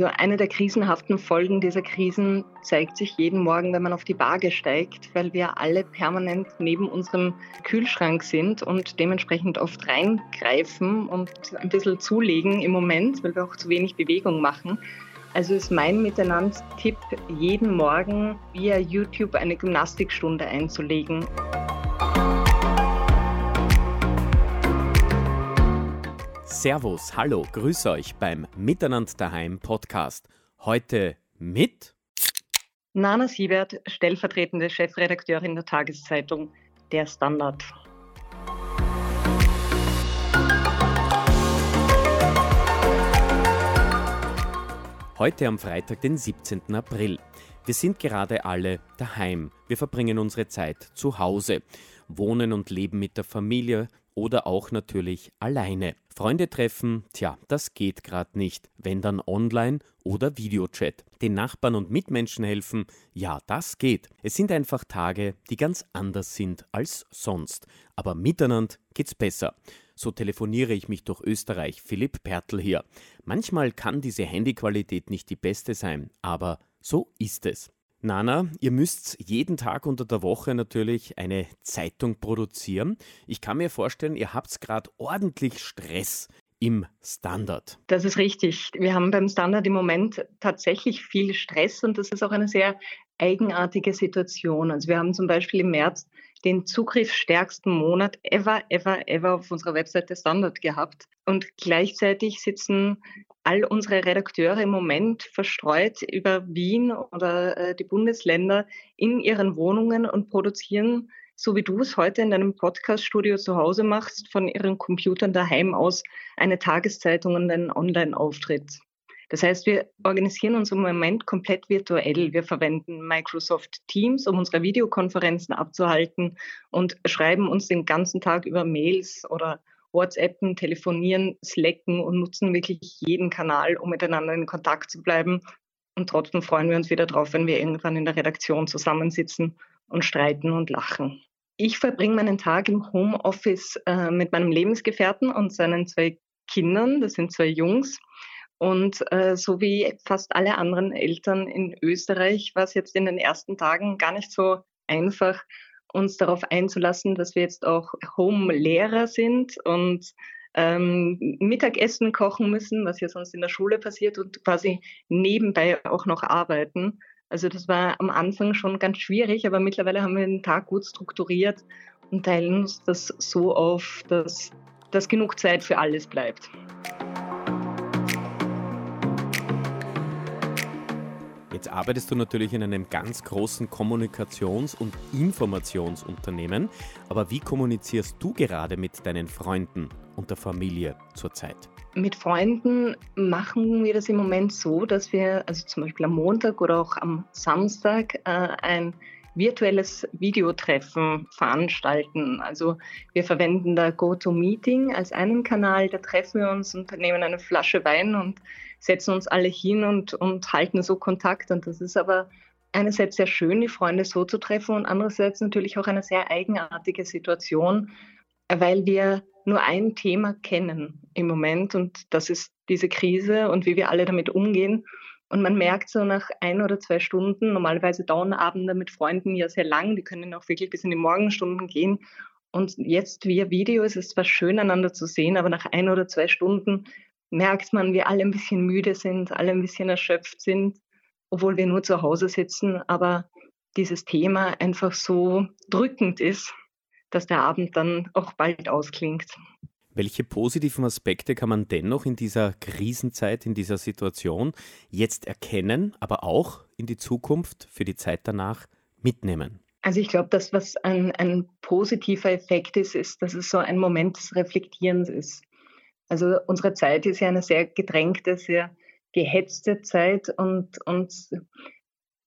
Also eine der krisenhaften Folgen dieser Krisen zeigt sich jeden Morgen, wenn man auf die Waage steigt, weil wir alle permanent neben unserem Kühlschrank sind und dementsprechend oft reingreifen und ein bisschen zulegen im Moment, weil wir auch zu wenig Bewegung machen. Also ist mein Miteinander-Tipp, jeden Morgen via YouTube eine Gymnastikstunde einzulegen. Servus, hallo, grüß euch beim Miteinander daheim Podcast. Heute mit Nana Siebert, stellvertretende Chefredakteurin der Tageszeitung Der Standard. Heute am Freitag, den 17. April. Wir sind gerade alle daheim. Wir verbringen unsere Zeit zu Hause, wohnen und leben mit der Familie, oder auch natürlich alleine. Freunde treffen, tja, das geht gerade nicht, wenn dann online oder Videochat. Den Nachbarn und Mitmenschen helfen, ja, das geht. Es sind einfach Tage, die ganz anders sind als sonst. Aber miteinander geht's besser. So telefoniere ich mich durch Österreich. Philipp Pertl hier. Manchmal kann diese Handyqualität nicht die beste sein, aber so ist es. Nana, ihr müsst jeden Tag unter der Woche natürlich eine Zeitung produzieren. Ich kann mir vorstellen, ihr habt gerade ordentlich Stress im Standard. Das ist richtig. Wir haben beim Standard im Moment tatsächlich viel Stress und das ist auch eine sehr eigenartige Situation. Also wir haben zum Beispiel im März den zugriffsstärksten Monat ever, ever, ever auf unserer Webseite Standard gehabt. Und gleichzeitig sitzen all unsere Redakteure im Moment verstreut über Wien oder äh, die Bundesländer in ihren Wohnungen und produzieren, so wie du es heute in deinem Podcaststudio zu Hause machst, von ihren Computern daheim aus eine Tageszeitung und einen Online-Auftritt. Das heißt, wir organisieren uns im Moment komplett virtuell. Wir verwenden Microsoft Teams, um unsere Videokonferenzen abzuhalten und schreiben uns den ganzen Tag über Mails oder WhatsAppen, telefonieren, slacken und nutzen wirklich jeden Kanal, um miteinander in Kontakt zu bleiben. Und trotzdem freuen wir uns wieder drauf, wenn wir irgendwann in der Redaktion zusammensitzen und streiten und lachen. Ich verbringe meinen Tag im Homeoffice äh, mit meinem Lebensgefährten und seinen zwei Kindern. Das sind zwei Jungs. Und äh, so wie fast alle anderen Eltern in Österreich war es jetzt in den ersten Tagen gar nicht so einfach, uns darauf einzulassen, dass wir jetzt auch Home-Lehrer sind und ähm, Mittagessen kochen müssen, was ja sonst in der Schule passiert und quasi nebenbei auch noch arbeiten. Also das war am Anfang schon ganz schwierig, aber mittlerweile haben wir den Tag gut strukturiert und teilen uns das so auf, dass, dass genug Zeit für alles bleibt. Jetzt arbeitest du natürlich in einem ganz großen Kommunikations- und Informationsunternehmen, aber wie kommunizierst du gerade mit deinen Freunden und der Familie zurzeit? Mit Freunden machen wir das im Moment so, dass wir also zum Beispiel am Montag oder auch am Samstag äh, ein virtuelles Videotreffen veranstalten. Also wir verwenden da GoToMeeting als einen Kanal, da treffen wir uns und nehmen eine Flasche Wein und setzen uns alle hin und, und halten so Kontakt. Und das ist aber einerseits sehr schön, die Freunde so zu treffen und andererseits natürlich auch eine sehr eigenartige Situation, weil wir nur ein Thema kennen im Moment und das ist diese Krise und wie wir alle damit umgehen. Und man merkt so nach ein oder zwei Stunden, normalerweise dauern Abende mit Freunden ja sehr lang, die können auch wirklich bis in die Morgenstunden gehen. Und jetzt via Video ist es zwar schön, einander zu sehen, aber nach ein oder zwei Stunden merkt man, wir alle ein bisschen müde sind, alle ein bisschen erschöpft sind, obwohl wir nur zu Hause sitzen, aber dieses Thema einfach so drückend ist, dass der Abend dann auch bald ausklingt. Welche positiven Aspekte kann man dennoch in dieser Krisenzeit, in dieser Situation jetzt erkennen, aber auch in die Zukunft, für die Zeit danach mitnehmen? Also ich glaube, das, was ein, ein positiver Effekt ist, ist, dass es so ein Moment des Reflektierens ist. Also unsere Zeit ist ja eine sehr gedrängte, sehr gehetzte Zeit und, und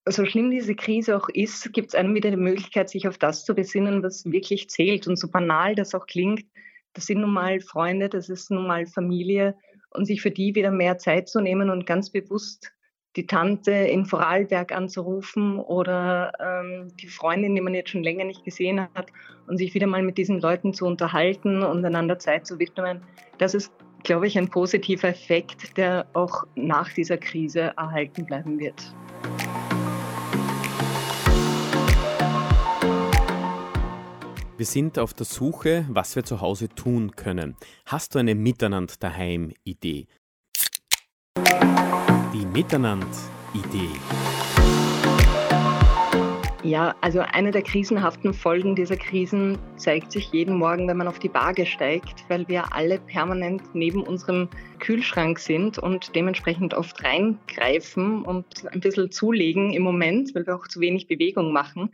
so schlimm diese Krise auch ist, gibt es einem wieder die Möglichkeit, sich auf das zu besinnen, was wirklich zählt. Und so banal das auch klingt, das sind nun mal Freunde, das ist nun mal Familie und sich für die wieder mehr Zeit zu nehmen und ganz bewusst die Tante in Vorarlberg anzurufen oder ähm, die Freundin, die man jetzt schon länger nicht gesehen hat und sich wieder mal mit diesen Leuten zu unterhalten und einander Zeit zu widmen, das ist glaube ich, ein positiver Effekt, der auch nach dieser Krise erhalten bleiben wird. Wir sind auf der Suche, was wir zu Hause tun können. Hast du eine Miteinander daheim Idee? Die Miteinander Idee. Ja, also eine der krisenhaften Folgen dieser Krisen zeigt sich jeden Morgen, wenn man auf die Waage steigt, weil wir alle permanent neben unserem Kühlschrank sind und dementsprechend oft reingreifen und ein bisschen zulegen im Moment, weil wir auch zu wenig Bewegung machen.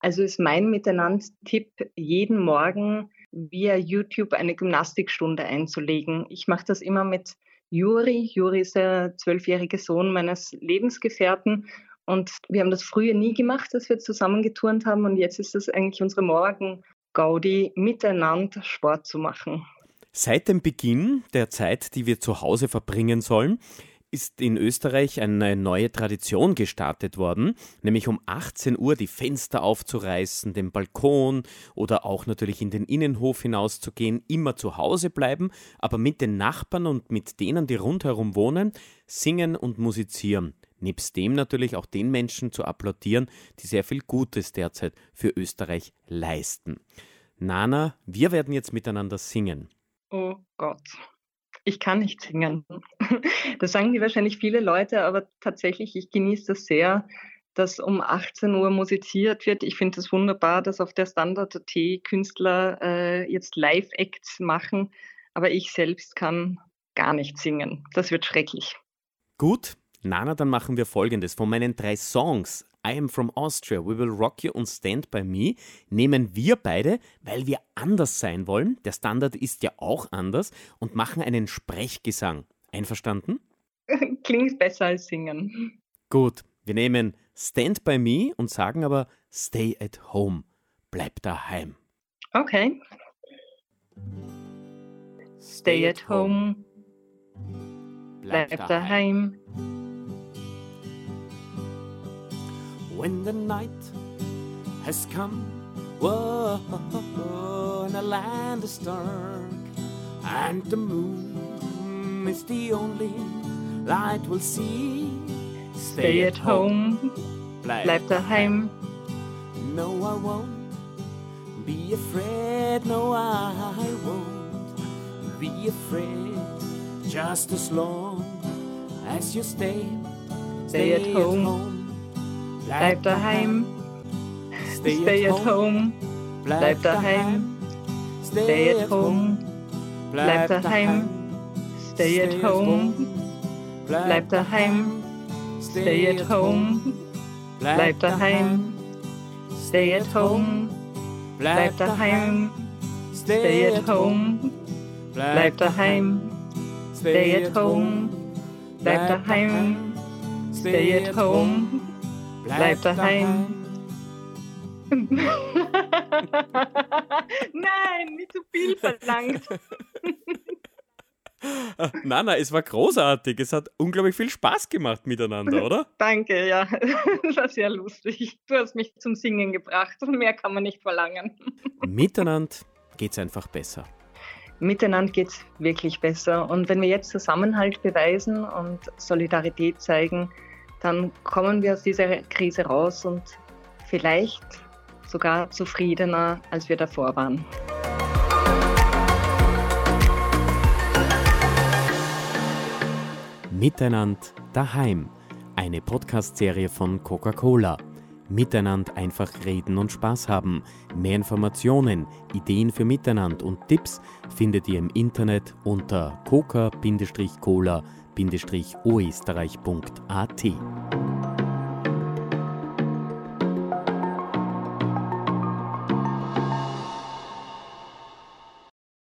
Also ist mein Miteinander-Tipp, jeden Morgen via YouTube eine Gymnastikstunde einzulegen. Ich mache das immer mit Juri. Juri ist der zwölfjährige Sohn meines Lebensgefährten und wir haben das früher nie gemacht, dass wir zusammengeturnt haben. Und jetzt ist das eigentlich unsere Morgen-Gaudi, miteinander Sport zu machen. Seit dem Beginn der Zeit, die wir zu Hause verbringen sollen, ist in Österreich eine neue Tradition gestartet worden, nämlich um 18 Uhr die Fenster aufzureißen, den Balkon oder auch natürlich in den Innenhof hinauszugehen, immer zu Hause bleiben, aber mit den Nachbarn und mit denen, die rundherum wohnen, singen und musizieren. Nebst dem natürlich auch den Menschen zu applaudieren, die sehr viel Gutes derzeit für Österreich leisten. Nana, wir werden jetzt miteinander singen. Oh Gott, ich kann nicht singen. Das sagen die wahrscheinlich viele Leute, aber tatsächlich, ich genieße das sehr, dass um 18 Uhr musiziert wird. Ich finde es das wunderbar, dass auf der Standard.at Künstler äh, jetzt Live-Acts machen, aber ich selbst kann gar nicht singen. Das wird schrecklich. Gut, Nana, dann machen wir folgendes. Von meinen drei Songs I Am From Austria, We Will Rock You und Stand By Me nehmen wir beide, weil wir anders sein wollen, der Standard ist ja auch anders, und machen einen Sprechgesang. Einverstanden? Klingt besser als singen. Gut, wir nehmen Stand By Me und sagen aber Stay at Home. Bleib daheim. Okay. Stay at home. Bleib daheim. When the night has come. Whoa, and the land is dark, and the moon is the only light we'll see. Stay at home, bleib daheim. No, I won't be afraid. No, I won't be afraid. Just as long as you stay, stay, at home. At home Bleib daheim. Stay at home. Bleib daheim. Stay at home. Bleib daheim. Stay at home. Bleib daheim. Stay at home. Bleib daheim. Stay at home. Bleib daheim. Stay at home. Bleib daheim. Stay at home. Bleib daheim. Stay at home. Bleib daheim. Nein, nicht zu viel verlangt. Nana, es war großartig. Es hat unglaublich viel Spaß gemacht miteinander, oder? Danke, ja. Das war sehr lustig. Du hast mich zum Singen gebracht und mehr kann man nicht verlangen. Miteinander geht es einfach besser. Miteinander geht es wirklich besser. Und wenn wir jetzt Zusammenhalt beweisen und Solidarität zeigen, dann kommen wir aus dieser Krise raus und vielleicht sogar zufriedener, als wir davor waren. Miteinander daheim. Eine Podcast-Serie von Coca-Cola. Miteinander einfach reden und Spaß haben. Mehr Informationen, Ideen für Miteinander und Tipps findet ihr im Internet unter coca-cola.com oesterreich.at.